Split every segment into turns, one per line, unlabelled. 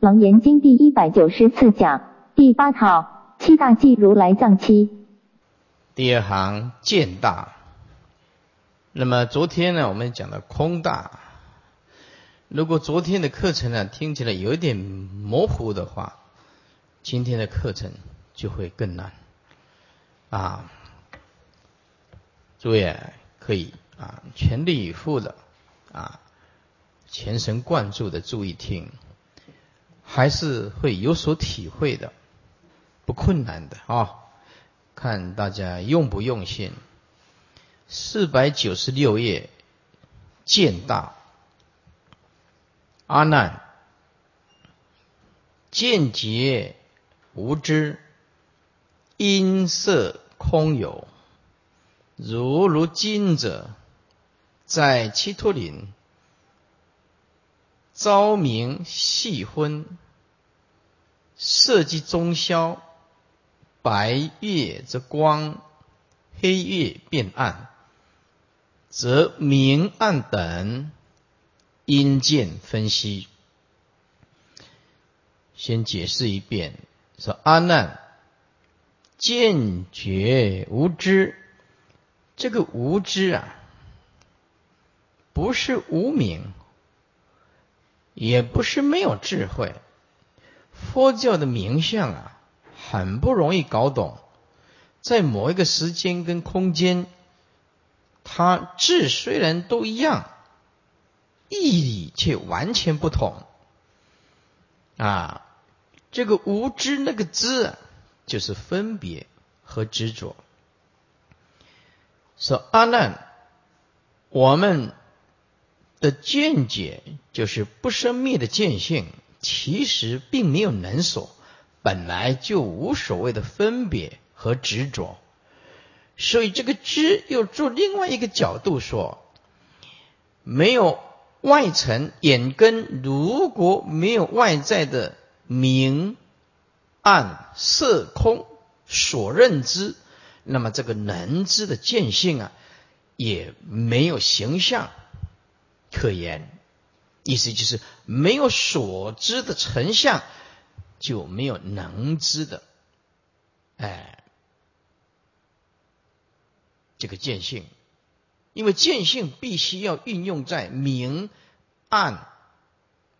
楞严经第一百九十四讲第八套七大忌如来藏七。
第二行见大。那么昨天呢，我们讲的空大。如果昨天的课程呢听起来有一点模糊的话，今天的课程就会更难啊。诸位可以啊全力以赴的啊全神贯注的注意听，还是会有所体会的，不困难的啊。看大家用不用心。四百九十六页，见大阿难，见劫无知，音色空有，如如今者，在七托林，昭明细昏，色即中消，白月则光，黑月变暗。则明暗等因见分析，先解释一遍：说阿难见觉无知，这个无知啊，不是无明，也不是没有智慧。佛教的名相啊，很不容易搞懂，在某一个时间跟空间。它字虽然都一样，意义却完全不同。啊，这个无知那个知，就是分别和执着。说阿难，我们的见解就是不生灭的见性，其实并没有能所，本来就无所谓的分别和执着。所以这个知又做另外一个角度说，没有外层眼根，如果没有外在的明暗色空所认知，那么这个能知的见性啊，也没有形象可言。意思就是没有所知的成像，就没有能知的，哎。这个见性，因为见性必须要运用在明暗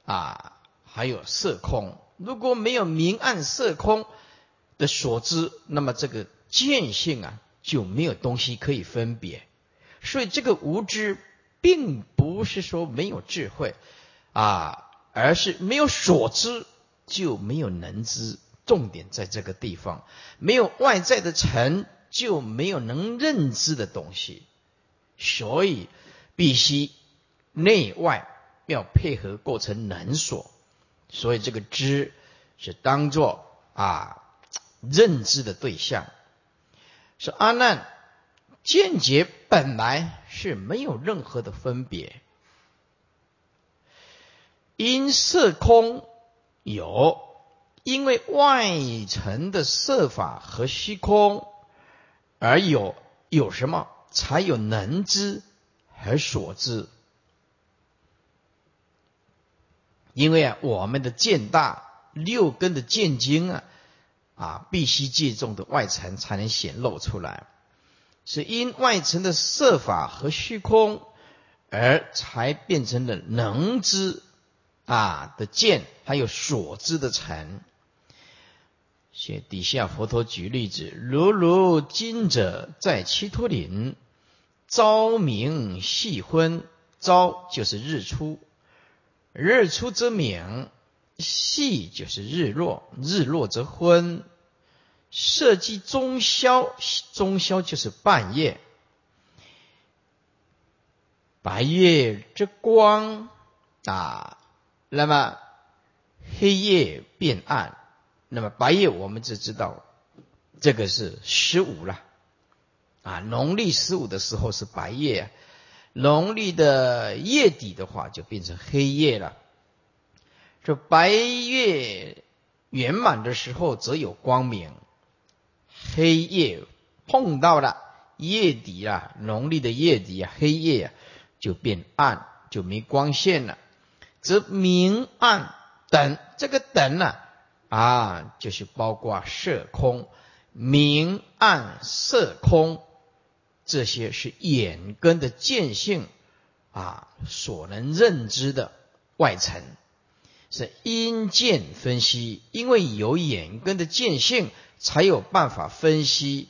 啊，还有色空。如果没有明暗色空的所知，那么这个见性啊就没有东西可以分别。所以这个无知，并不是说没有智慧啊，而是没有所知就没有能知。重点在这个地方，没有外在的尘。就没有能认知的东西，所以必须内外要配合构成能所，所以这个知是当做啊认知的对象。是阿难见解本来是没有任何的分别，因色空有，因为外层的色法和虚空。而有有什么，才有能知和所知？因为啊，我们的见大六根的见经啊，啊，必须借重的外层才能显露出来，是因外层的色法和虚空，而才变成了能知啊的见，还有所知的尘。写底下佛陀举例子，如如今者在七托林，朝明夕昏，朝就是日出，日出则明；夕就是日落，日落则昏。色即中宵，中宵就是半夜。白月之光啊，那么黑夜变暗。那么白夜我们只知道，这个是十五了，啊，农历十五的时候是白夜，农历的月底的话就变成黑夜了。这白月圆满的时候则有光明，黑夜碰到了月底啊，农历的月底啊，黑夜啊就变暗，就没光线了，则明暗等。这个等呢啊，就是包括色空、明暗色空这些是眼根的见性啊所能认知的外层，是因见分析，因为有眼根的见性，才有办法分析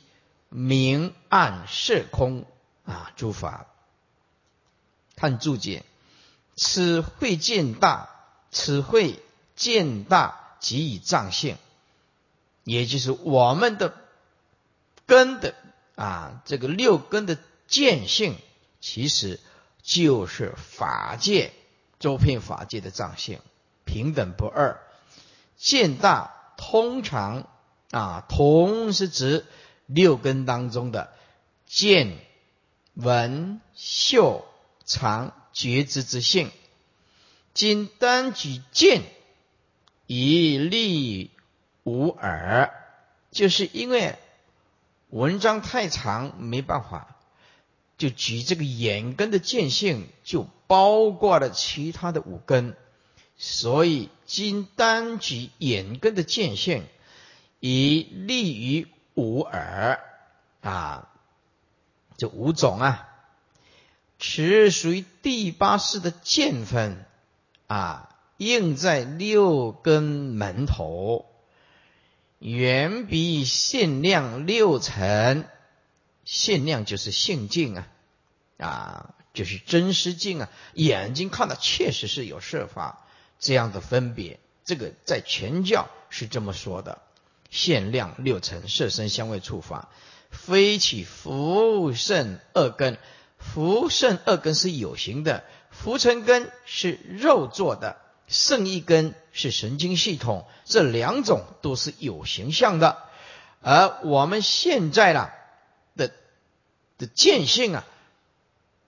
明暗色空啊诸法。看注解，此会见大，此会见大即以藏性，也就是我们的根的啊，这个六根的见性，其实就是法界周遍法界的藏性，平等不二。见大通常啊，同是指六根当中的见、闻、嗅。常觉知之性，今单举见，以利无耳，就是因为文章太长，没办法，就举这个眼根的见性，就包括了其他的五根，所以今单举眼根的见性，以利于无耳。啊，这五种啊。此属于第八式的见分啊，应在六根门头，远比限量六层。限量就是性境啊，啊，就是真实境啊。眼睛看到确实是有设法这样的分别，这个在全教是这么说的。限量六层，色身香味触法，非起福圣二根。福圣二根是有形的，福成根是肉做的，圣一根是神经系统，这两种都是有形象的。而我们现在啦的的见性啊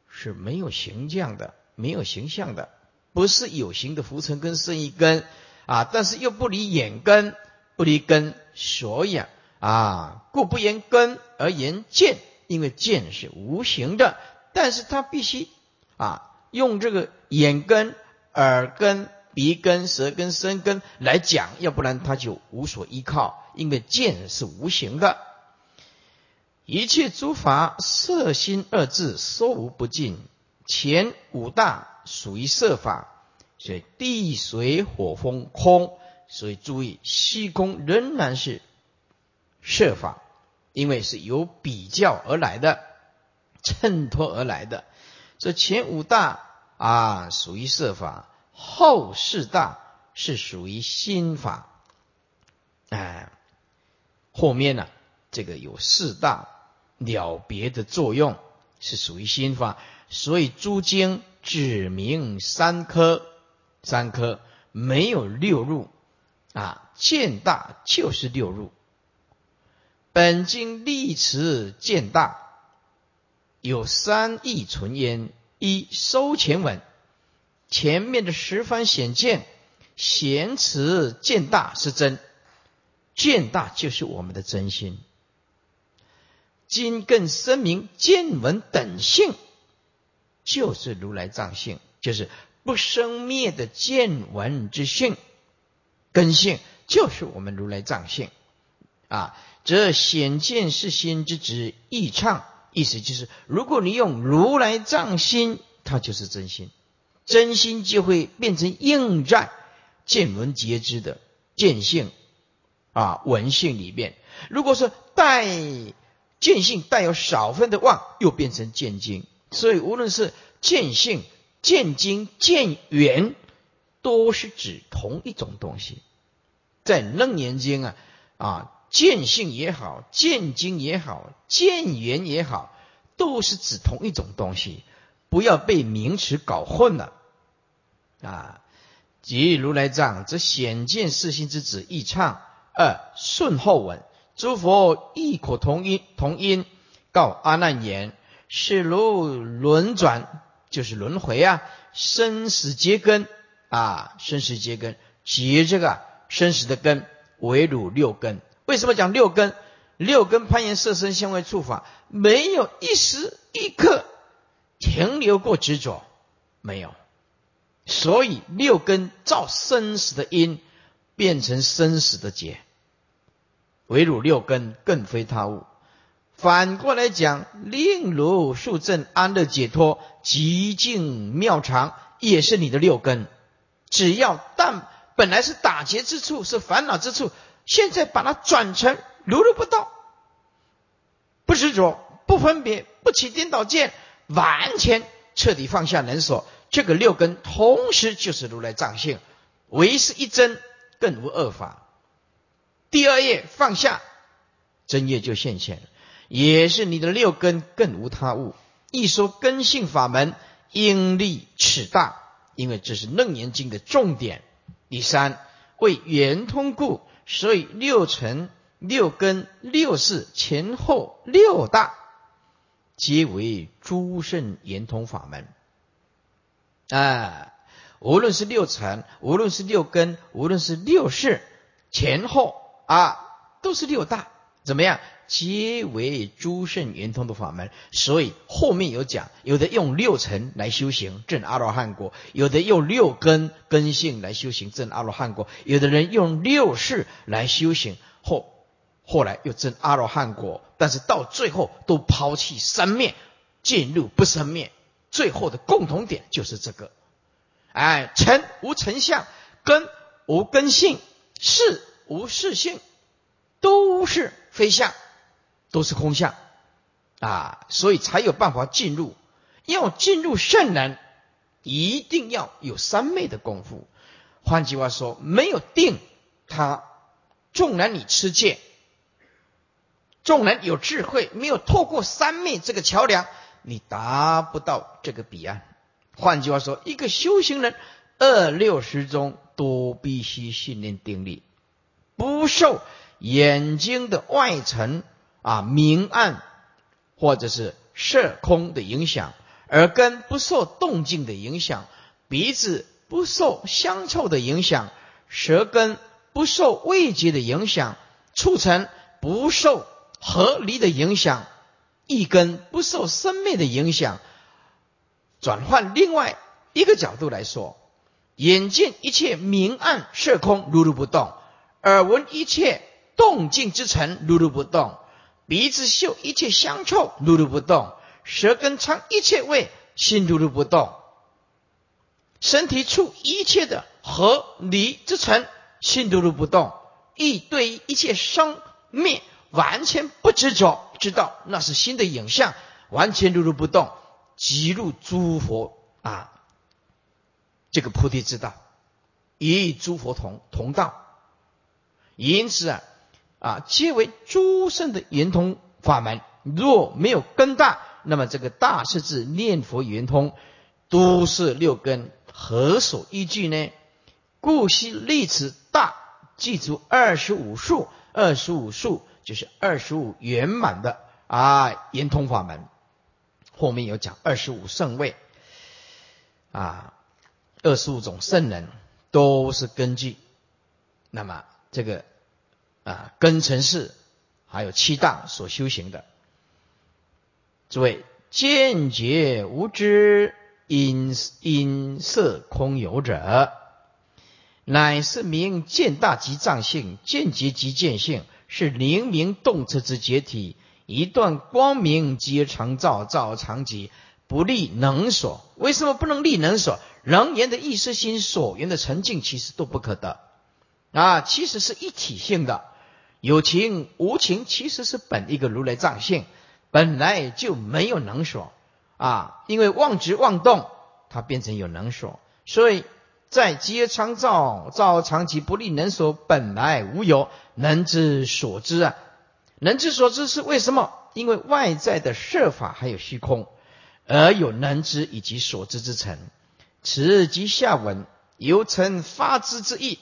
是没有形象的，没有形象的，不是有形的福成根圣一根啊，但是又不离眼根，不离根，所以啊啊，故不言根而言见，因为见是无形的。但是他必须啊，用这个眼根、耳根、鼻根、舌根、身根来讲，要不然他就无所依靠，因为见是无形的。一切诸法色心二字，说无不尽。前五大属于色法，所以地水火风空，所以注意虚空仍然是色法，因为是由比较而来的。衬托而来的，这前五大啊属于色法，后四大是属于心法。哎，后面呢，这个有四大了别的作用，是属于心法。所以诸经指明三科，三科没有六入啊，见大就是六入。本经立持见大。有三义存焉：一收前文，前面的十方显见，显此见大是真，见大就是我们的真心。今更声明见闻等性，就是如来藏性，就是不生灭的见闻之性，根性就是我们如来藏性啊。则显见是心之旨，意畅。意思就是，如果你用如来藏心，它就是真心，真心就会变成应在见闻皆知的见性啊闻性里面。如果说带见性带有少分的妄，又变成见经。所以无论是见性、见经、见缘，都是指同一种东西。在楞严经啊啊。见性也好，见经也好，见缘也好，都是指同一种东西，不要被名词搞混了啊！即如来藏，则显见四心之子易唱。二顺后文，诸佛异口同音，同音告阿难言：是如轮转，就是轮回啊，生死结根啊，生死结根，结这个生死的根，为汝六根。为什么讲六根？六根攀岩色身香味触法，没有一时一刻停留过执着，没有。所以六根造生死的因，变成生死的结。唯汝六根更非他物。反过来讲，令如数正安乐解脱极尽妙常，也是你的六根。只要但本来是打结之处，是烦恼之处，现在把它转成如如不动，不执着，不分别，不起颠倒见，完全彻底放下能所。这个六根同时就是如来藏性，唯是一真，更无二法。第二页放下真业就现前，也是你的六根更无他物。一说根性法门，应力尺大，因为这是楞严经的重点。第三为圆通故，所以六尘、六根、六识前后六大，皆为诸圣圆通法门。啊，无论是六尘，无论是六根，无论是六世，前后啊，都是六大，怎么样？皆为诸圣圆通的法门。所以后面有讲，有的用六尘来修行证阿罗汉果，有的用六根根性来修行证阿罗汉果，有的人用六世来修行后，后来又证阿罗汉果，但是到最后都抛弃三灭，进入不生灭。最后的共同点就是这个，哎，尘无尘相，根无根性，事无事性，都是非相，都是空相，啊，所以才有办法进入。要进入圣人，一定要有三昧的功夫。换句话说，没有定，他纵然你持戒，纵然有智慧，没有透过三昧这个桥梁。你达不到这个彼岸。换句话说，一个修行人二六十中都必须训练定力，不受眼睛的外层啊明暗或者是色空的影响，耳根不受动静的影响，鼻子不受香臭的影响，舌根不受味觉的影响，促成不受合离的影响。一根不受生灭的影响，转换另外一个角度来说，眼见一切明暗色空如如不动，耳闻一切动静之尘如如不动，鼻子嗅一切香臭如如不动，舌根尝一切味心如如不动，身体触一切的和离之尘心如如不动，意对一切生灭。完全不执着，知道那是新的影像，完全如如不动，即入诸佛啊，这个菩提之道，与诸佛同同道，因此啊啊，皆为诸圣的圆通法门。若没有根大，那么这个大是指念佛圆通，都是六根，何所依据呢？故悉立此大，记住二十五数，二十五数。就是二十五圆满的啊圆通法门，后面有讲二十五圣位啊，二十五种圣人都是根据那么这个啊根尘世还有七大所修行的。诸位见觉无知因因色空有者，乃是名见大即藏性，见觉即见性。是灵明动彻之解体，一段光明皆常照，照常寂，不立能所。为什么不能立能所？人言的意识心所缘的沉静，其实都不可得啊！其实是一体性的，有情无情，其实是本一个如来藏性，本来就没有能所啊！因为妄执妄动，它变成有能所，所以。在皆常照，照常即不立能所，本来无有能之所知啊！能之所知是为什么？因为外在的设法还有虚空，而有能知以及所知之成。此即下文由成发知之意。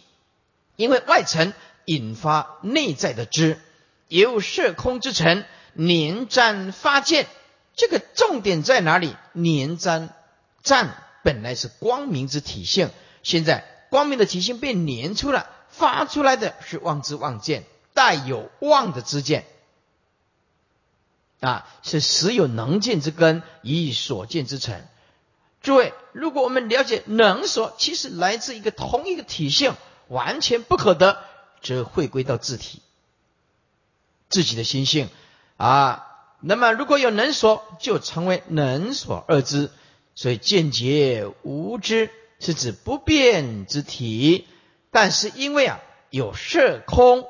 因为外层引发内在的知，由色空之成粘粘发见。这个重点在哪里？粘粘粘本来是光明之体现。现在光明的体现被粘出了，发出来的是妄知妄见，带有妄的知见，啊，是实有能见之根，以所见之成。诸位，如果我们了解能所其实来自一个同一个体性，完全不可得，则回归到自体，自己的心性啊。那么如果有能所，就成为能所二之。所以见解无知是指不变之体，但是因为啊有色空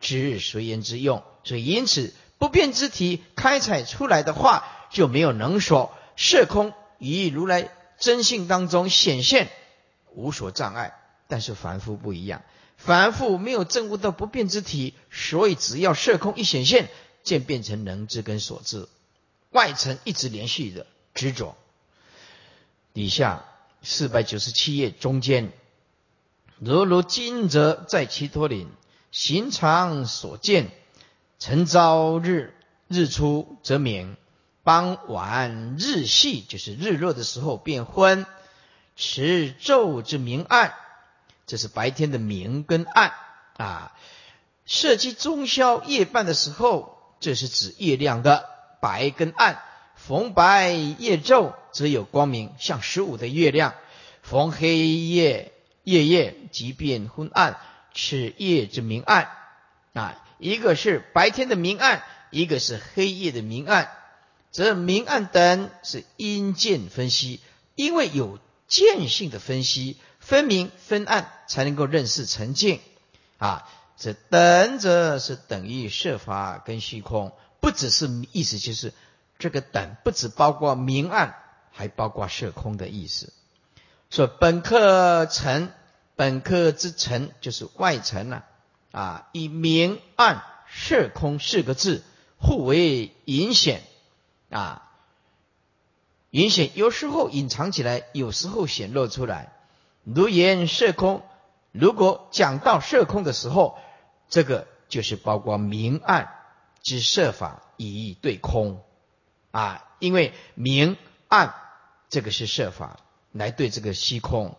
之随缘之用，所以因此不变之体开采出来的话就没有能所，色空以如来真性当中显现无所障碍。但是凡夫不一样，凡夫没有证悟到不变之体，所以只要色空一显现，渐变成能知跟所知，外层一直连续的执着。底下四百九十七页中间，如如今则在其陀岭，行常所见，晨朝日日出则明，傍晚日系就是日落的时候变昏，持昼之明暗，这是白天的明跟暗啊。设计中宵夜半的时候，这是指夜亮的白跟暗。逢白夜昼，则有光明，像十五的月亮；逢黑夜夜夜，即变昏暗，是夜之明暗啊。一个是白天的明暗，一个是黑夜的明暗，则明暗等是因见分析，因为有见性的分析，分明分暗，才能够认识沉静啊。这等者是等于设法跟虚空，不只是意思，就是。这个等不只包括明暗，还包括色空的意思。说本课尘，本课之成就是外尘了啊，以明暗色空四个字互为隐显啊，隐显有时候隐藏起来，有时候显露出来。如言色空，如果讲到色空的时候，这个就是包括明暗之设法以对空。啊，因为明暗这个是设法来对这个虚空。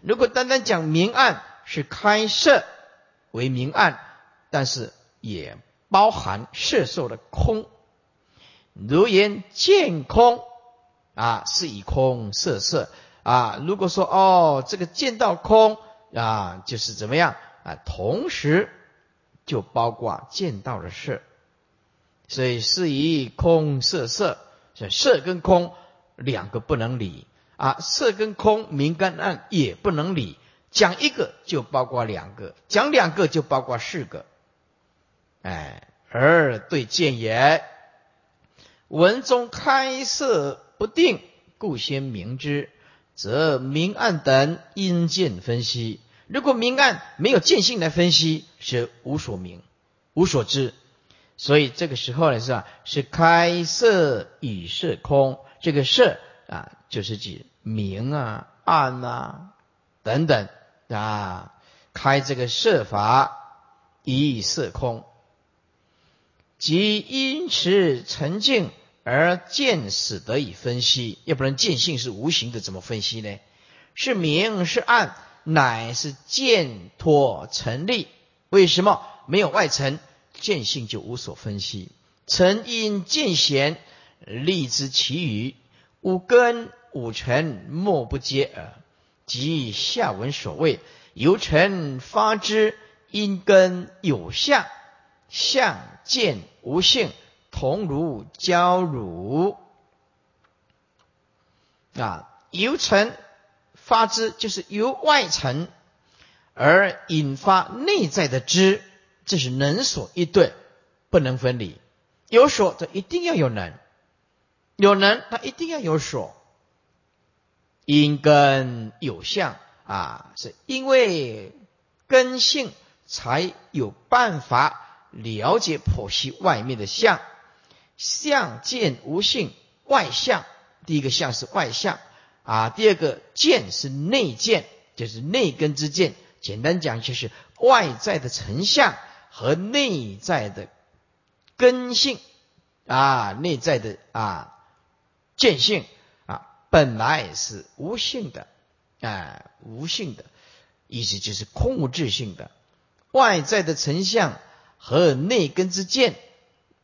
如果单单讲明暗是开设为明暗，但是也包含色受的空。如言见空啊，是以空色色啊。如果说哦，这个见到空啊，就是怎么样啊？同时就包括见到的色。所以是以空色色，所以色跟空两个不能理啊，色跟空明跟暗也不能理。讲一个就包括两个，讲两个就包括四个。哎，而对见也，文中开色不定，故先明之，则明暗等因见分析。如果明暗没有见性来分析，是无所明，无所知。所以这个时候呢，是吧？是开色与色空，这个色啊，就是指明啊、暗啊等等啊，开这个色法以色空，即因此沉静而见死得以分析，要不然见性是无形的，怎么分析呢？是明是暗，乃是见脱成立。为什么没有外层？见性就无所分析，曾因见贤，立之其余五根五尘莫不接耳。即下文所谓由尘发之，因根有相，相见无性，同如交乳。啊，由尘发之，就是由外尘而引发内在的知。这是能所一对，不能分离。有所，这一定要有能；有能，它一定要有所。因根有相啊，是因为根性才有办法了解剖析外面的相。相见无性，外相。第一个相是外相啊，第二个见是内见，就是内根之见。简单讲，就是外在的成相。和内在的根性啊，内在的啊见性啊，本来是无性的啊，无性的意思就是空无自性的。外在的成相和内根之见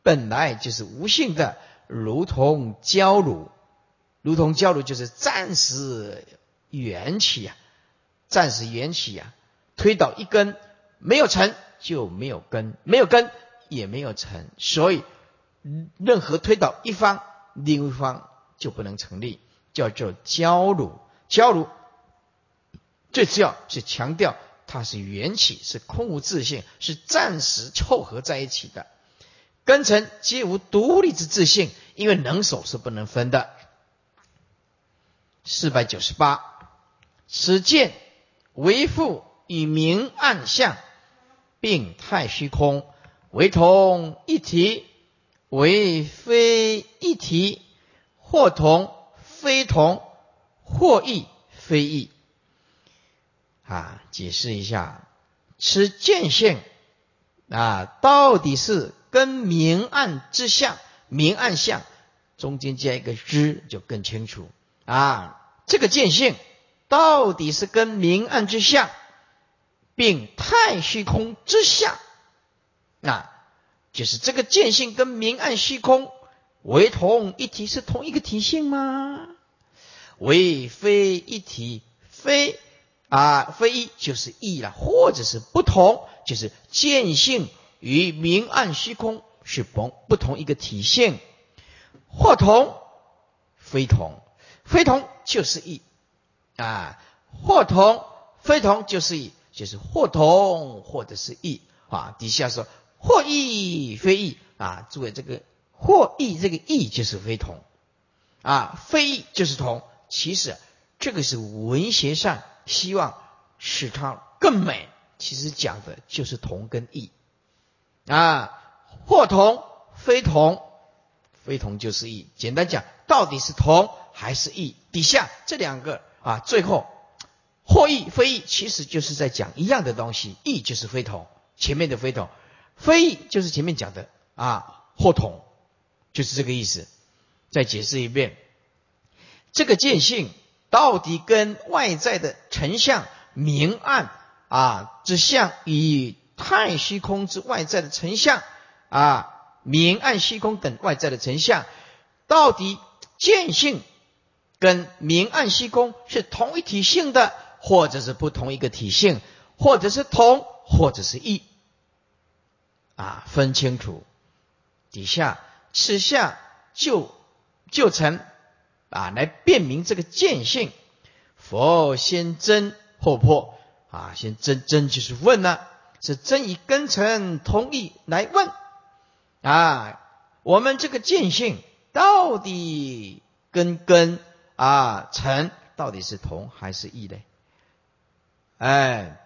本来就是无性的，如同焦乳如同焦炉就是暂时缘起呀，暂时缘起呀，推倒一根没有成就没有根，没有根也没有成，所以任何推倒一方，另一方就不能成立，叫做焦炉。焦炉最主要是强调它是缘起，是空无自性，是暂时凑合在一起的。根尘皆无独立之自性，因为能手是不能分的。四百九十八，此见为复以明暗相，并太虚空为同一体，为非一体，或同非同，或异非异。啊，解释一下，此见性啊，到底是？跟明暗之相，明暗相中间加一个之，就更清楚啊。这个见性到底是跟明暗之相，并太虚空之相，啊就是这个见性跟明暗虚空为同一体，是同一个体性吗？为非一体，非啊非一就是异了，或者是不同，就是见性。与明暗虚空是不不同一个体现，或同非同，非同就是异啊，或同非同就是异，就是或同或者是异啊。底下说或异非异啊，诸位这个或异这个异就是非同啊，非异就是同。其实这个是文学上希望使它更美，其实讲的就是同跟异。啊，或同非同，非同就是异。简单讲，到底是同还是异？底下这两个啊，最后或异非异，其实就是在讲一样的东西。异就是非同，前面的非同；非异就是前面讲的啊，或同，就是这个意思。再解释一遍，这个见性到底跟外在的成像明暗啊之相与。太虚空之外在的成像啊，明暗虚空等外在的成像，到底见性跟明暗虚空是同一体性的，或者是不同一个体性，或者是同，或者是异啊，分清楚。底下此下就就成啊，来辨明这个见性。佛先真后破啊，先真真就是问了。是真以根尘同意来问啊，我们这个见性到底跟根啊尘到底是同还是异呢？哎，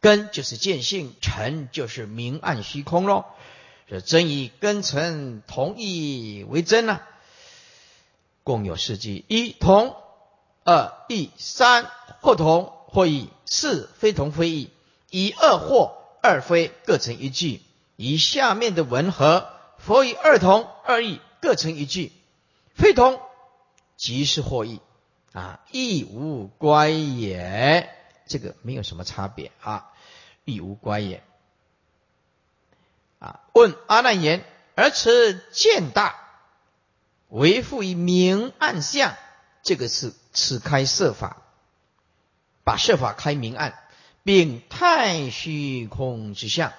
根就是见性，尘就是明暗虚空喽。是真以根尘同意为真呢？共有四句：一同，二异，三或同或异，四非同非异。以二或二非各成一句，以下面的文和佛以二同二异各成一句，非同即是或异啊，亦无乖也。这个没有什么差别啊，亦无乖也啊。问阿难言：而此见大为复以明暗相，这个是此开设法，把设法开明暗。并太虚空之相，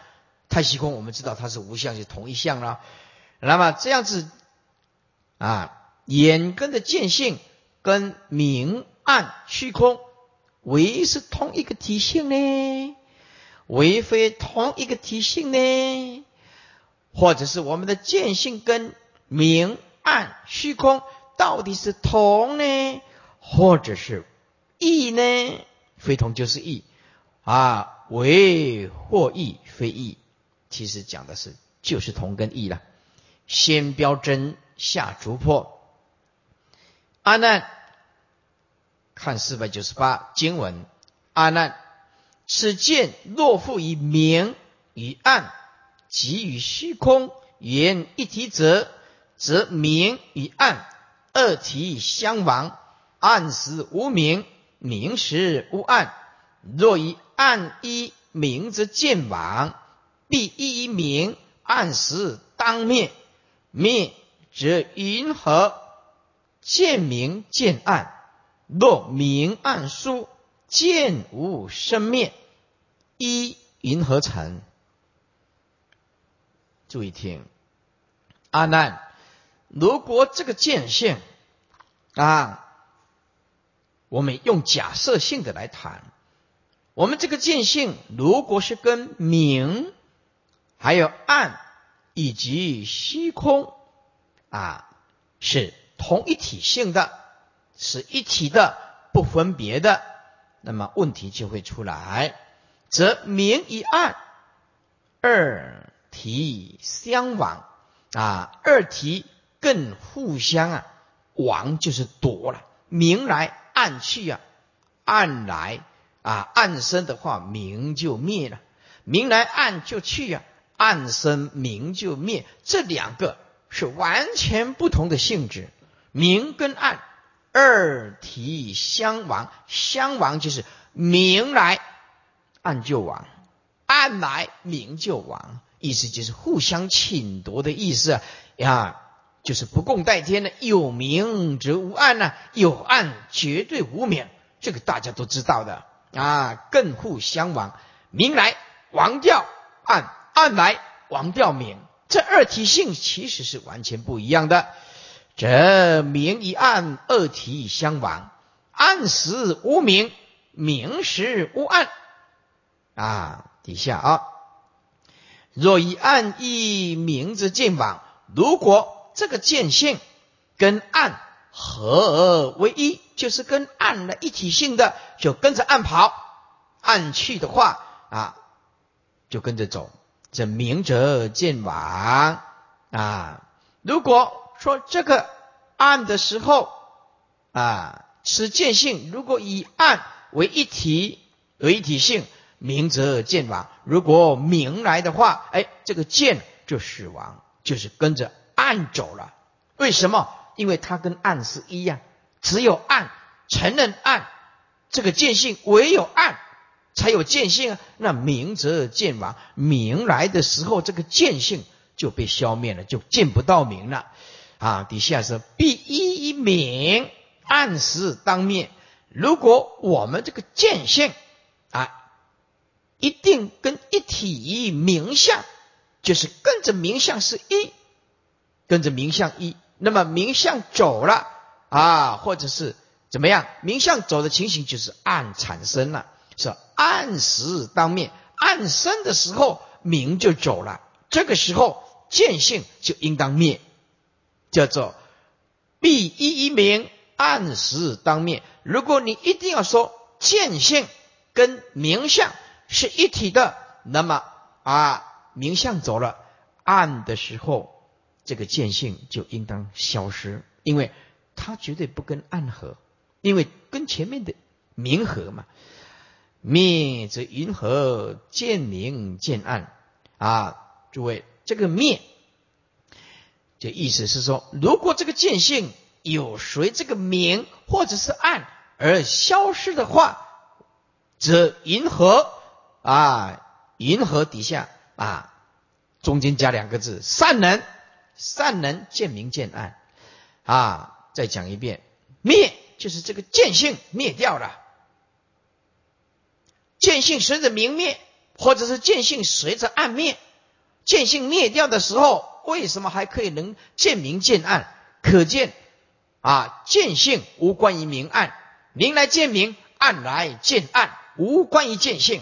太虚空我们知道它是无相，是同一相了。那么这样子啊，眼根的见性跟明暗虚空为是同一个体性呢？为非同一个体性呢？或者是我们的见性跟明暗虚空到底是同呢？或者是异呢？非同就是异。啊，为或异非异，其实讲的是就是同跟异了。先标真，下逐破。阿难，看四百九十八经文。阿难，此见若复以明与暗，即与虚空言一体者，则明与暗二体相亡，暗时无明，明时无暗。若以暗一明则见亡，必一明暗时当灭，灭则云何？见明见暗。若明暗殊，见无生灭，一云何成？注意听，阿难，如果这个见性啊，我们用假设性的来谈，我们这个见性如果是跟明、还有暗以及虚空啊是同一体性的。是一体的，不分别的，那么问题就会出来，则明与暗二体相往啊，二体更互相啊，往就是夺了，明来暗去啊，暗来啊，暗生的话，明就灭了，明来暗就去啊，暗生明就灭，这两个是完全不同的性质，明跟暗。二体相亡，相亡就是明来暗就亡，暗来明就亡，意思就是互相侵夺的意思呀，就是不共戴天的，有明则无暗呐，有暗绝对无明，这个大家都知道的。啊，更互相亡，明来亡掉暗，暗来亡掉明，这二体性其实是完全不一样的。这明与暗二体相亡，暗时无明，明时无暗。啊，底下啊，若以暗一明之见往，如果这个见性跟暗合而为一，就是跟暗的一体性的，就跟着暗跑，暗去的话啊，就跟着走。这明者见往啊，如果。说这个暗的时候啊，此见性如果以暗为一体为一体性，明则见亡。如果明来的话，哎，这个见就死亡，就是跟着暗走了。为什么？因为它跟暗是一样，只有暗承认暗，这个见性唯有暗才有见性啊。那明则见亡，明来的时候，这个见性就被消灭了，就见不到明了。啊，底下是必一一明暗时当面。如果我们这个见性啊，一定跟一体明相，就是跟着明相是一，跟着明相一，那么明相走了啊，或者是怎么样？明相走的情形就是暗产生了，是暗时当面，暗生的时候明就走了，这个时候见性就应当灭。叫做必一一明，暗时当面。如果你一定要说见性跟明相是一体的，那么啊，明相走了，暗的时候，这个见性就应当消失，因为它绝对不跟暗合，因为跟前面的明合嘛。灭则云何见明见暗啊？诸位，这个灭。这意思是说，如果这个见性有随这个明或者是暗而消失的话，则银河啊，银河底下啊，中间加两个字，善能，善能见明见暗啊。再讲一遍，灭就是这个见性灭掉了，见性随着明灭，或者是见性随着暗灭，见性灭掉的时候。为什么还可以能见明见暗？可见啊，见性无关于明暗，明来见明，暗来见暗，无关于见性。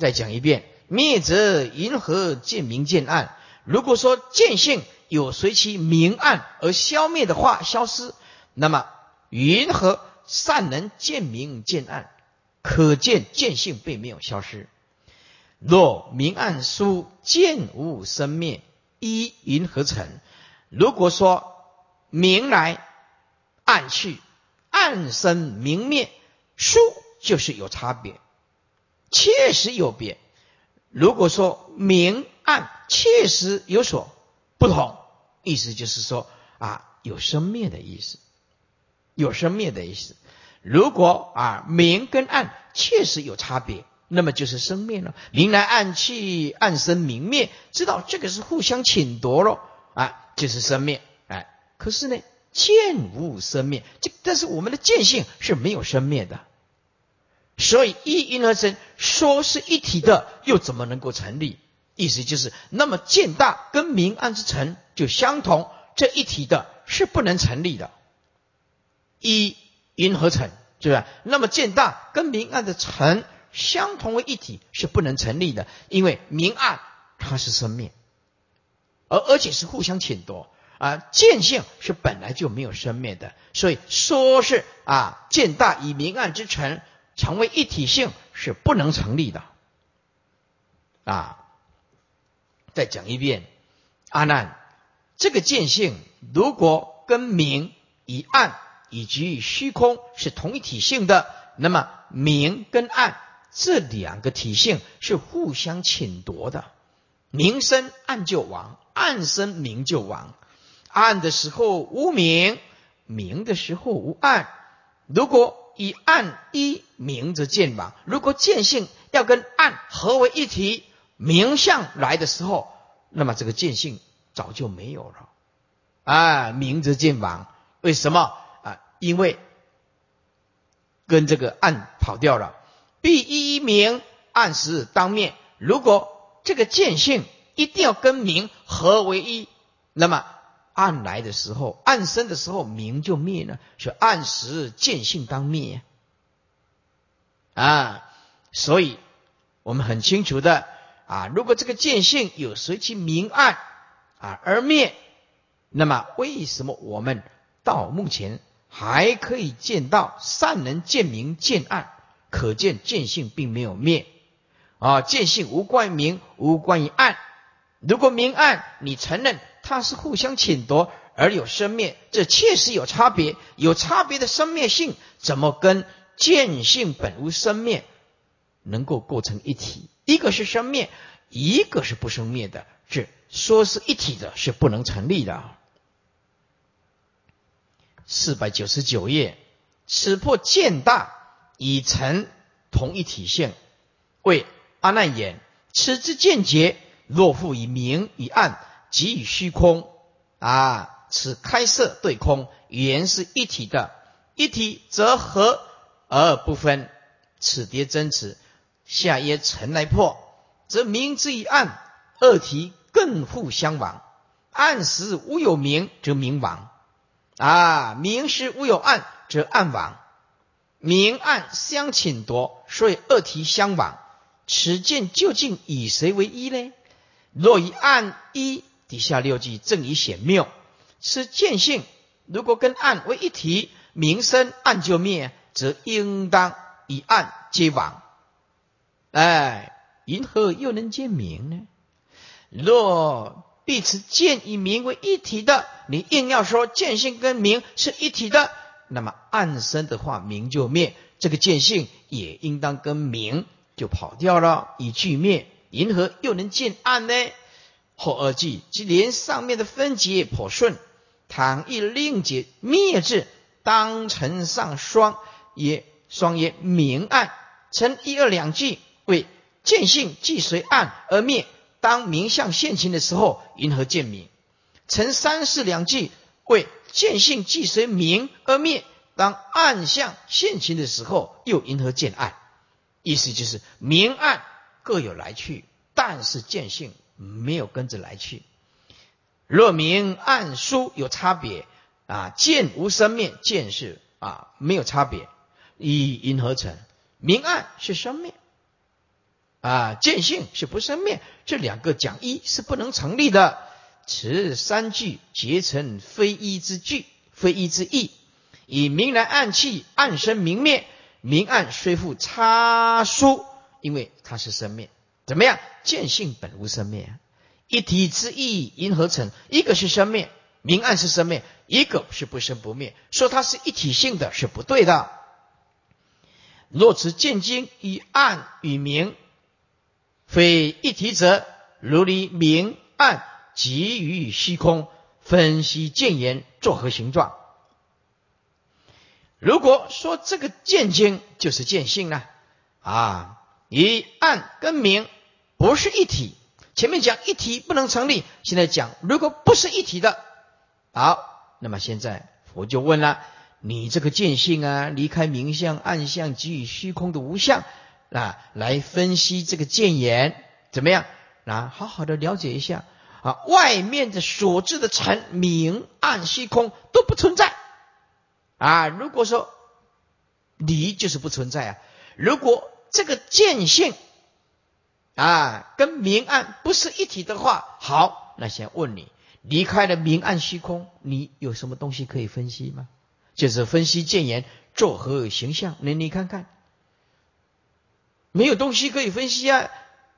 再讲一遍，灭则银河见明见暗。如果说见性有随其明暗而消灭的话，消失，那么云何善能见明见暗？可见见性并没有消失。若明暗疏，见无生灭。一云何成？如果说明来暗去，暗生明灭，殊就是有差别，确实有别。如果说明暗确实有所不同，意思就是说啊，有生灭的意思，有生灭的意思。如果啊明跟暗确实有差别。那么就是生灭了，明来暗去，暗生明灭，知道这个是互相侵夺了啊，就是生灭。哎，可是呢，见无生灭。这但是我们的见性是没有生灭的，所以一因而生，说是一体的，又怎么能够成立？意思就是，那么见大跟明暗之成就相同，这一体的是不能成立的。一因何成，是吧？那么见大跟明暗的成相同为一体是不能成立的，因为明暗它是生灭，而而且是互相侵夺啊。见性是本来就没有生灭的，所以说是啊，见大以明暗之成成为一体性是不能成立的啊。再讲一遍，阿难，这个见性如果跟明以暗以及虚空是同一体性的，那么明跟暗这两个体性是互相侵夺的，明生暗就亡，暗生明就亡。暗的时候无明，明的时候无暗。如果以暗一明则见亡，如果见性要跟暗合为一体。名相来的时候，那么这个见性早就没有了啊！明则见亡，为什么啊？因为跟这个暗跑掉了。必一明暗时当面。如果这个见性一定要跟明合为一，那么暗来的时候，暗生的时候，明就灭了。所以暗时见性当灭啊！所以我们很清楚的。啊，如果这个见性有随其明暗啊而灭，那么为什么我们到目前还可以见到善能见明见暗？可见见性并没有灭啊，见性无关于明，无关于暗。如果明暗你承认它是互相侵夺而有生灭，这确实有差别，有差别的生灭性，怎么跟见性本无生灭能够构成一体？一个是生灭，一个是不生灭的，是说是一体的，是不能成立的。四百九十九页，此破见大已成同一体性，为阿难言：此之见解，若复以明以暗，即以虚空啊，此开色对空，原是一体的。一体则合而不分，此迭真此。下曰尘来破，则明之以暗，二体更互相亡。暗时无有明，则明亡；啊，明时无有暗，则暗亡。明暗相侵夺，所以二体相亡。此见究竟以谁为一呢？若以暗一，底下六句正以显妙。此见性如果跟暗为一体，明生暗就灭，则应当以暗皆亡。哎，银河又能见明呢？若彼此见以明为一体的，你硬要说见性跟明是一体的，那么暗生的话，明就灭，这个见性也应当跟明就跑掉了，以俱灭。银河又能见暗呢？后二句即连上面的分解颇顺，倘一另解灭字，当成上双，也双也明暗成一二两句。为见性既随暗而灭，当明相现前的时候，云何见明？成三世两句，为见性既随明而灭，当暗相现前的时候，又云何见暗？意思就是明暗各有来去，但是见性没有跟着来去。若明暗殊有差别啊，见无生灭，见是啊没有差别，以云何成？明暗是生灭。啊，见性是不生灭，这两个讲一是不能成立的。此三句结成非一之句，非一之意。以明来暗气，暗生明灭，明暗虽复差殊，因为它是生灭。怎么样？见性本无生灭，一体之意因何成？一个是生灭，明暗是生灭，一个是不生不灭。说它是一体性的是不对的。若此见经以暗与明。非一体者，如离明暗即于虚空，分析见言作何形状？如果说这个见经就是见性呢？啊，以暗跟明不是一体。前面讲一体不能成立，现在讲如果不是一体的，好，那么现在佛就问了：你这个见性啊，离开明相、暗相，给予虚空的无相啊，来分析这个见言怎么样？啊，好好的了解一下啊，外面的所知的尘、明、暗、虚空都不存在啊。如果说离就是不存在啊，如果这个见性啊跟明暗不是一体的话，好，那先问你，离开了明暗虚空，你有什么东西可以分析吗？就是分析见言作何形象？你你看看，没有东西可以分析啊。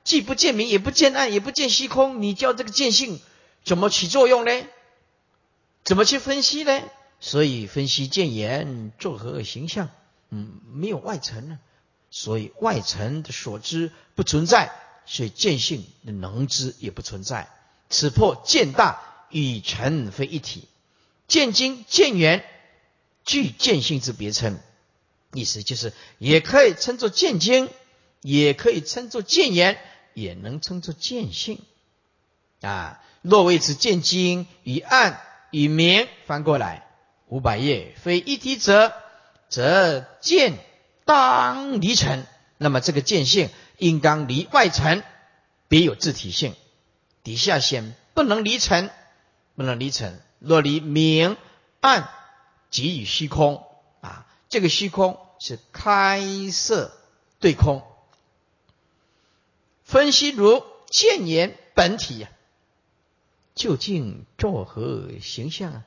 既不见明，也不见暗，也不见虚空，你叫这个见性怎么起作用呢？怎么去分析呢？所以分析见言作何形象？嗯，没有外层呢，所以外层的所知不存在，所以见性的能知也不存在。此破见大与尘非一体，见经见缘具见性之别称，意思就是也可以称作见经，也可以称作见言。也能称作见性啊。若为此见经与暗与明，翻过来五百页，非一体者，则见当离尘。那么这个见性应当离外尘，别有自体性。底下显不能离尘，不能离尘。若离明暗，即与虚空啊。这个虚空是开色对空。分析如见言本体呀，究竟作何形象啊？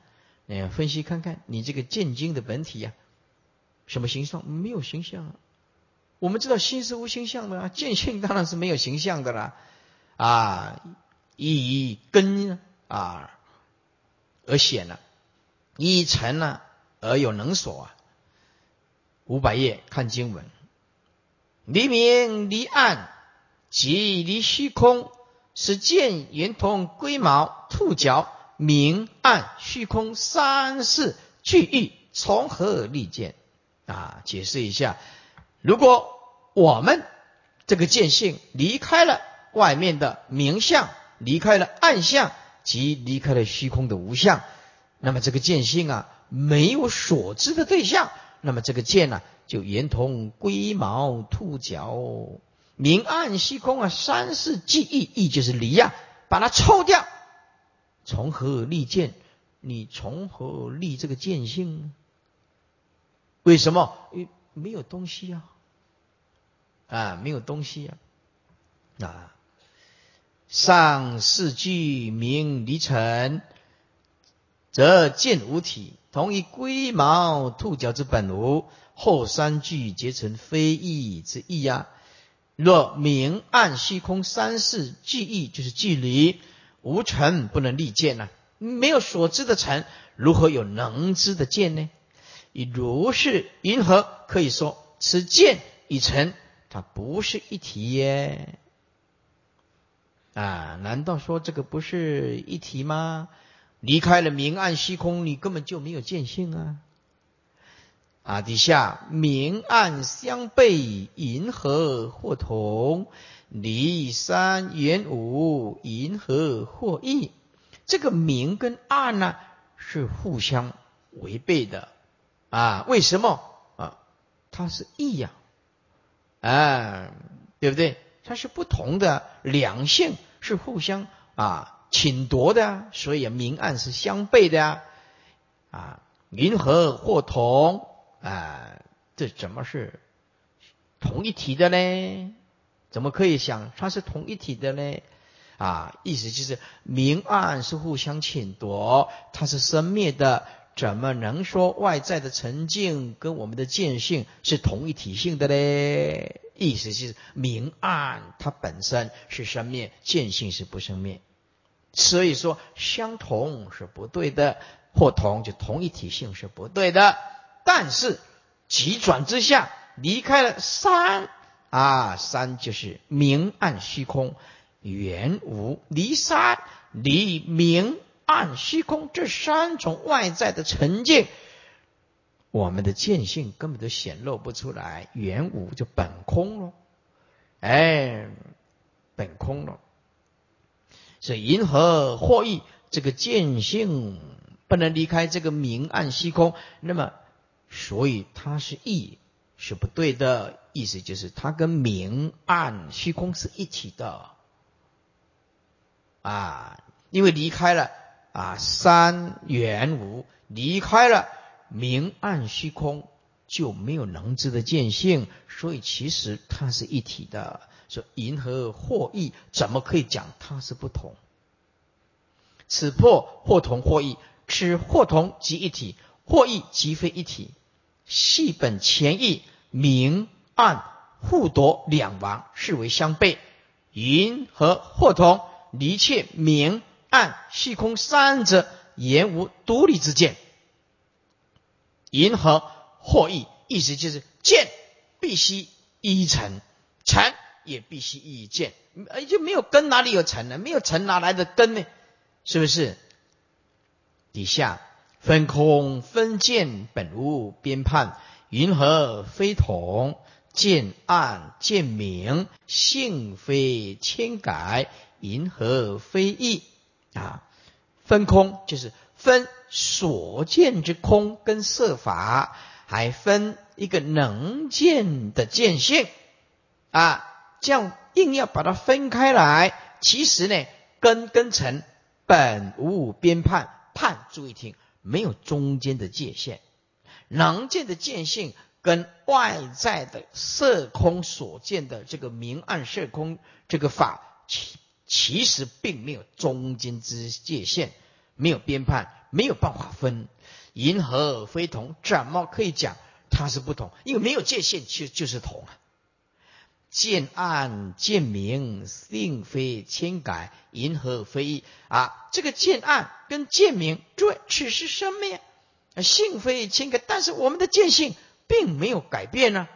哎，分析看看你这个见经的本体呀，什么形状？没有形象啊。我们知道心是无形象的啊，见性当然是没有形象的啦。啊，以根啊而显了，以尘呢而有能所啊。五百页看经文，离明离暗。即离虚空，是见圆通龟毛兔角明暗虚空三世俱异，从何立见？啊，解释一下，如果我们这个见性离开了外面的明相，离开了暗相，即离开了虚空的无相，那么这个见性啊，没有所知的对象，那么这个见呢，就圆通龟毛兔角。明暗虚空啊，三世记忆，意就是离呀，把它抽掉，从何立见？你从何立这个见性呢？为什么？因没有东西啊，啊，没有东西啊，啊，上四句明离尘，则见无体，同一龟毛兔角之本无；后三句结成非义之意呀。若明暗虚空三世记忆，就是距离无尘不能立见呢？没有所知的尘，如何有能知的见呢？以如是云何？可以说此见与尘，它不是一体耶？啊？难道说这个不是一体吗？离开了明暗虚空，你根本就没有见性啊！啊，底下明暗相悖，银河或同；离三远五，银河或异。这个明跟暗呢，是互相违背的啊？为什么啊？它是异呀，啊，对不对？它是不同的两性，是互相啊侵夺的，所以明暗是相悖的呀。啊，银河或同。啊，这怎么是同一体的呢？怎么可以想它是同一体的呢？啊，意思就是明暗是互相侵夺，它是生灭的，怎么能说外在的沉静跟我们的见性是同一体性的呢？意思就是明暗它本身是生灭，见性是不生灭，所以说相同是不对的，或同就同一体性是不对的。但是急转之下，离开了三啊，三就是明暗虚空，圆无离三离明暗虚空这三种外在的沉静，我们的见性根本都显露不出来，圆无就本空了，哎，本空了，所以银河获益，这个见性。不能离开这个明暗虚空。那么，所以它是异，是不对的。意思就是它跟明暗虚空是一体的啊，因为离开了啊三元无，离开了明暗虚空，就没有能知的见性，所以其实它是一体的。说银河或异，怎么可以讲它是不同？此破或同或异，此或同即一体，或异即非一体。系本前义，明暗互夺两王，是为相悖。银河或同，离切明暗虚空三者，言无独立之见。银河或异，意思就是见必须依成，成也必须依见，而就没有根，哪里有成呢？没有尘，哪来的根呢？是不是？底下分空分见本无边判，云何非同？见暗见明，性非千改，云何非异？啊，分空就是分所见之空跟色法，还分一个能见的见性啊。这样硬要把它分开来，其实呢，根跟尘本无边判，判注意听，没有中间的界限。能见的见性跟外在的色空所见的这个明暗色空这个法，其其实并没有中间之界限，没有边判，没有办法分。银河非同，怎么可以讲它是不同？因为没有界限，就就是同啊。见暗见明，性非千改，银河非异啊！这个见暗跟见明，对，此是生灭，性非千改，但是我们的见性并没有改变呢。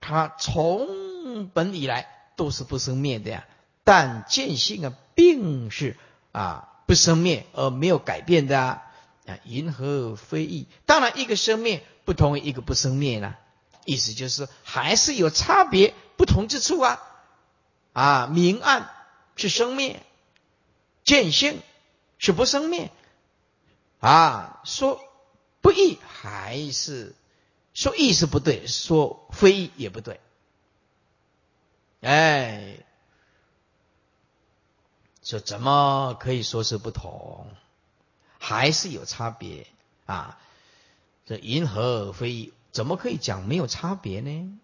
它从本以来都是不生灭的呀，但见性啊，并是啊不生灭而没有改变的啊。银河非异，当然一个生灭不同于一个不生灭了。意思就是还是有差别不同之处啊，啊，明暗是生灭，见性是不生灭，啊，说不义还是说义是不对，说非也不对，哎，说怎么可以说是不同，还是有差别啊？这银河非义。怎么可以讲没有差别呢？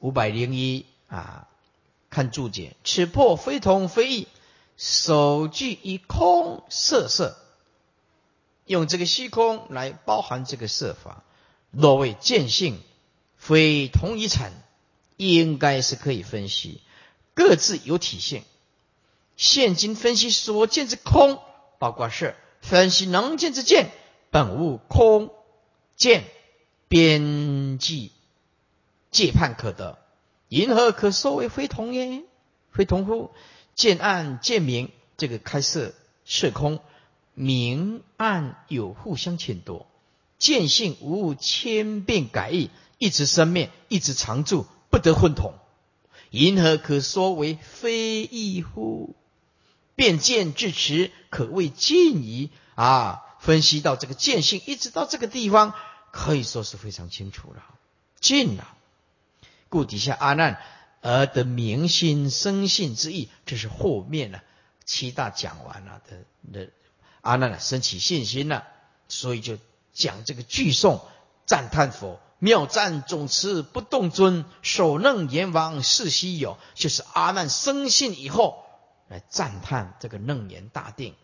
五百零一啊，看注解，此破非同非异，首句以空色色，用这个虚空来包含这个色法，若为见性，非同一产，应该是可以分析，各自有体现。现今分析所见之空，包括是分析能见之见，本无空见。边际界判可得，银河可说为非同耶？非同乎？见暗见明，这个开设设空，明暗有互相牵夺，见性无物千变改易，一直生灭，一直常住，不得混同。银河可说为非异乎？变见至此，可谓尽矣啊！分析到这个见性，一直到这个地方。可以说是非常清楚了，尽了。故底下阿难而得明心生信之意，这是后面呢七大讲完了的的阿难呢升起信心了，所以就讲这个句颂赞叹佛妙赞总持不动尊首楞阎王是稀有，就是阿难生信以后来赞叹这个楞严大定。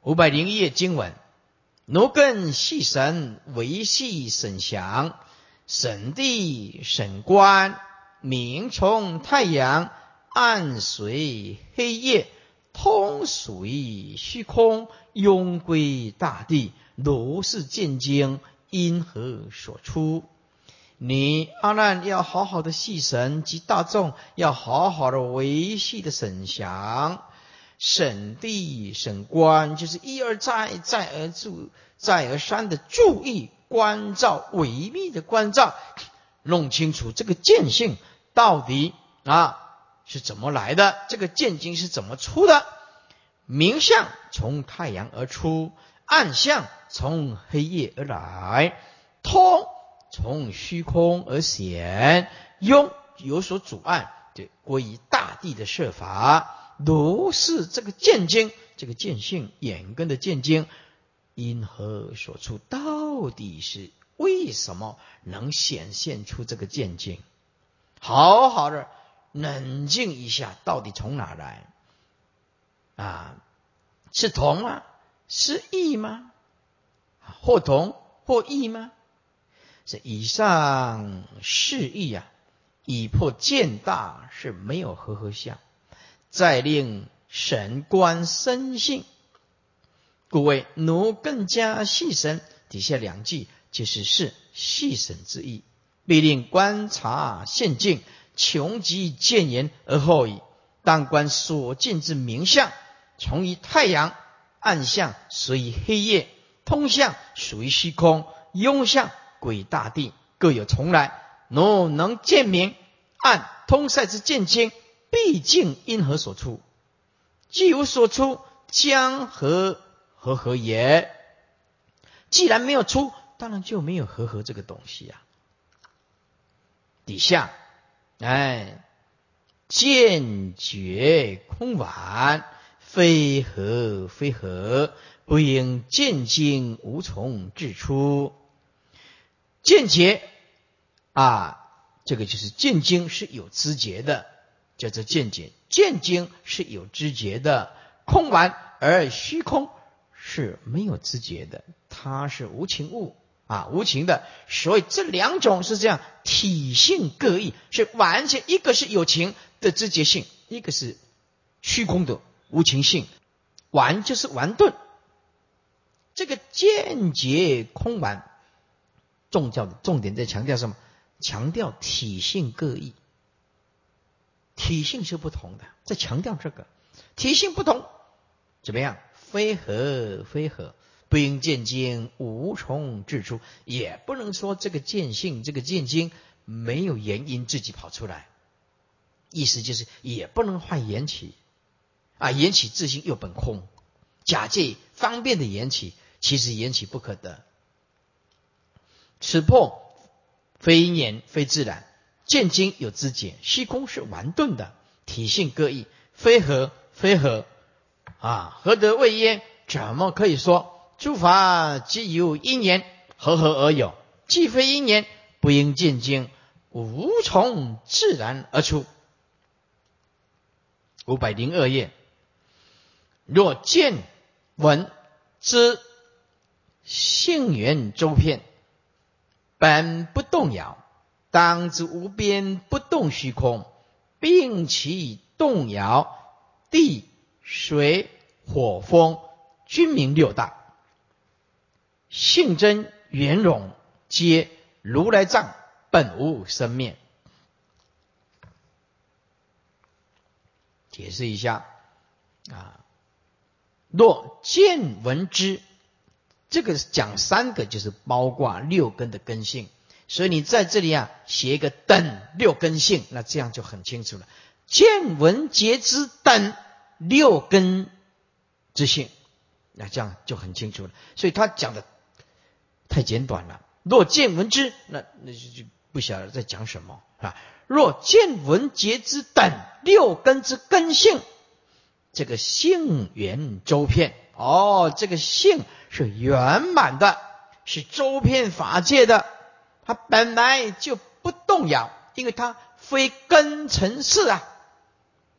五百零一页经文。奴更系神维系神祥，神地神官明从太阳，暗随黑夜，通属虚空，拥归大地。如是见经，因何所出？你阿难要好好的系神及大众，要好好的维系的神祥。审地审观，就是一而再、再而注、再而三的注意关照、维密的关照，弄清楚这个见性到底啊是怎么来的，这个见经是怎么出的。明相从太阳而出，暗相从黑夜而来，通从虚空而显，庸有所阻碍，就归于大地的设法。如是这个见经，这个见性眼根的见经，因何所出？到底是为什么能显现出这个见经？好好的冷静一下，到底从哪来？啊，是同吗？是异吗？或同或异吗？这以上是异啊，以破见大是没有和合相。再令神观生性，故谓奴更加细神。底下两句就是是细神之意，必令观察现境，穷极见言而后已。当观所见之明相，从于太阳；暗相随于黑夜；通相属于虚空；庸相归大地，各有从来。奴能见明暗通塞之见经。毕竟因何所出？既无所出，将何何何也？既然没有出，当然就没有和合这个东西呀。底下，哎，见觉空晚，非合非合，不应见经无从至出。见觉啊，这个就是见经是有知觉的。叫做见解，见经是有知觉的，空完而虚空是没有知觉的，它是无情物啊，无情的。所以这两种是这样，体性各异，是完全一个是有情的知觉性，一个是虚空的无情性。完就是完顿，这个见解空完，重教的重点在强调什么？强调体性各异。体性是不同的，在强调这个体性不同，怎么样？非合非合，不应见经无从治出，也不能说这个见性、这个见经没有原因自己跑出来。意思就是，也不能坏缘起啊，缘起自性又本空，假借方便的缘起，其实缘起不可得。此破非因缘，非自然。见经有知解，虚空是顽钝的，体性各异，非合非合啊，合得未焉？怎么可以说诸法即有因缘，合合而有？既非因缘，不应见经，无从自然而出。五百零二页，若见闻知性缘周遍，本不动摇。当知无边不动虚空，并其动摇地水火风，均名六大。性真圆融，皆如来藏本无生灭。解释一下啊，若见闻知，这个讲三个，就是包括六根的根性。所以你在这里啊，写一个等六根性，那这样就很清楚了。见闻觉知等六根之性，那这样就很清楚了。所以他讲的太简短了。若见闻知，那那就就不晓得在讲什么啊。若见闻觉知等六根之根性，这个性圆周遍哦，这个性是圆满的，是周遍法界的。它本来就不动摇，因为它非根尘世啊，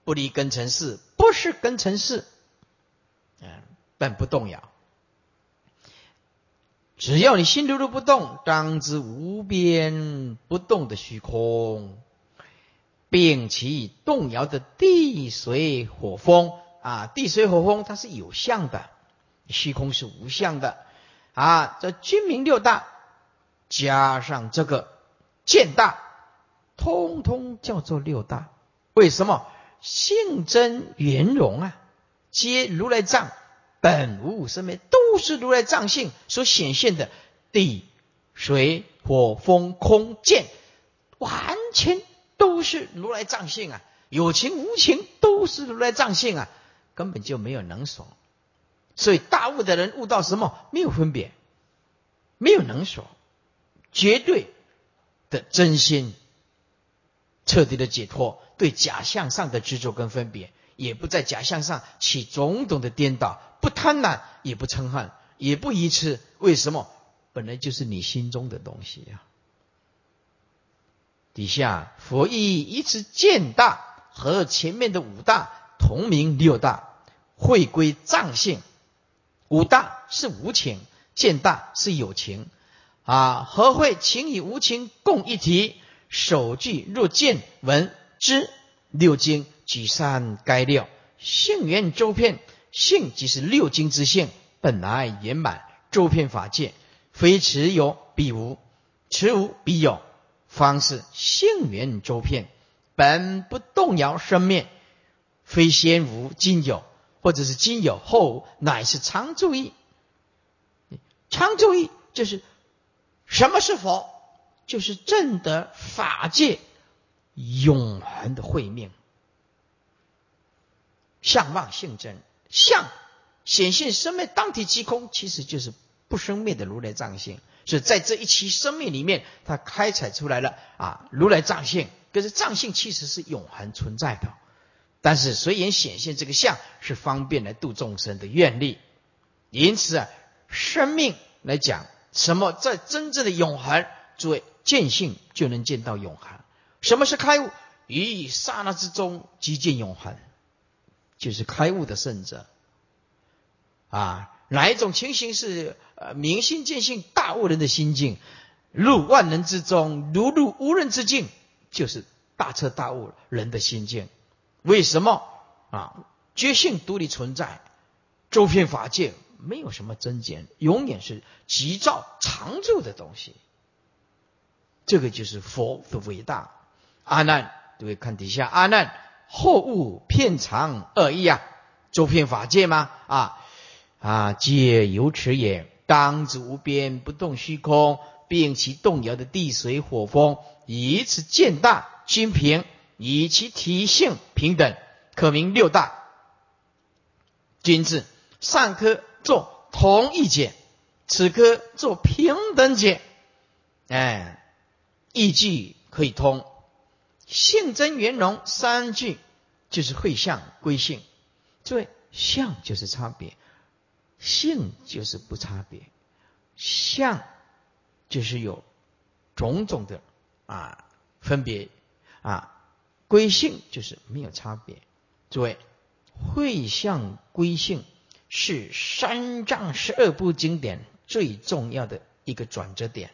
不离根尘世，不是根尘世，嗯，本不动摇。只要你心如如不动，当知无边不动的虚空，并其动摇的地水火风啊，地水火风它是有相的，虚空是无相的啊，这君明六大。加上这个见大，通通叫做六大。为什么？性真圆融啊，皆如来藏本无生灭，都是如来藏性所显现的地、水、火、风、空、见，完全都是如来藏性啊。有情无情都是如来藏性啊。根本就没有能所。所以大悟的人悟到什么？没有分别，没有能所，绝对的真心，彻底的解脱，对假象上的执着跟分别，也不在假象上起种种的颠倒，不贪婪，也不嗔恨，也不愚痴。为什么？本来就是你心中的东西呀。底下佛意一次见大和前面的五大同名六大，会归藏性。五大是无情，见大是有情，啊，何会情与无情共一体？首句若见闻知六经举三该六性缘周遍，性即是六经之性，本来圆满周遍法界，非持有必无，持无必有，方是性缘周遍，本不动摇生灭，非先无今有。或者是今有后无乃是常住意，常住意就是什么是佛？就是正得法界永恒的慧命。相望性真，相显现生命当体即空，其实就是不生灭的如来藏性。所以在这一期生命里面，它开采出来了啊，如来藏性。可是藏性其实是永恒存在的。但是随缘显现这个相是方便来度众生的愿力，因此啊，生命来讲，什么在真正的永恒？诸位见性就能见到永恒。什么是开悟？于刹那之中即见永恒，就是开悟的圣者。啊，哪一种情形是呃明心见性大悟人的心境？入万人之中，如入无人之境，就是大彻大悟人的心境。为什么啊？觉性独立存在，周遍法界没有什么增减，永远是急躁常住的东西。这个就是佛的伟大。阿难，各位看底下，阿难后悟片长二意啊，周遍法界吗？啊啊，皆由此也。当之无边不动虚空，并其动摇的地水火风，以此见大心平。以其体性平等，可名六大。君子上科做同一解，此科做平等解。哎，一句可以通。性真圆融三句就是会相归性。诸位，相就是差别，性就是不差别。相就是有种种的啊分别啊。归性就是没有差别。诸位，会相归性是三藏十二部经典最重要的一个转折点。